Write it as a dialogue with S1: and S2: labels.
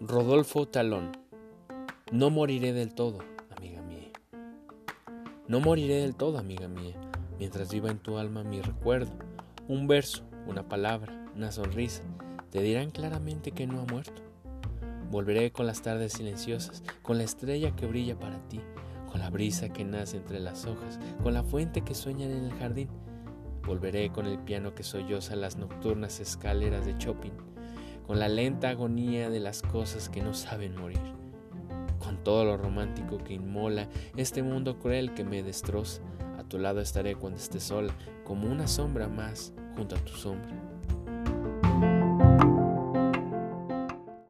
S1: Rodolfo Talón. No moriré del todo, amiga mía. No moriré del todo, amiga mía, mientras viva en tu alma mi recuerdo. Un verso, una palabra, una sonrisa, te dirán claramente que no ha muerto. Volveré con las tardes silenciosas, con la estrella que brilla para ti, con la brisa que nace entre las hojas, con la fuente que sueña en el jardín. Volveré con el piano que solloza las nocturnas escaleras de Chopin, con la lenta agonía de las cosas que no saben morir, con todo lo romántico que inmola este mundo cruel que me destroza. A tu lado estaré cuando esté sola, como una sombra más junto a tu sombra.